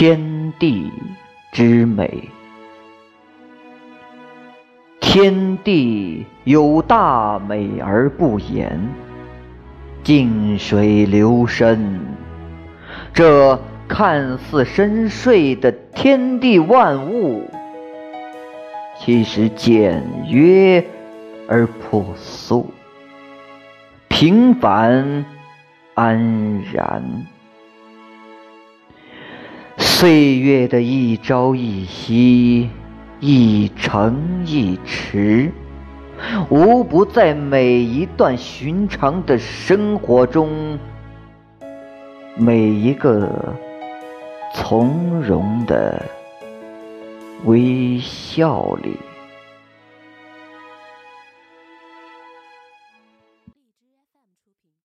天地之美，天地有大美而不言，静水流深。这看似深邃的天地万物，其实简约而朴素，平凡安然。岁月的一朝一夕，一城一池，无不在每一段寻常的生活中，每一个从容的微笑里。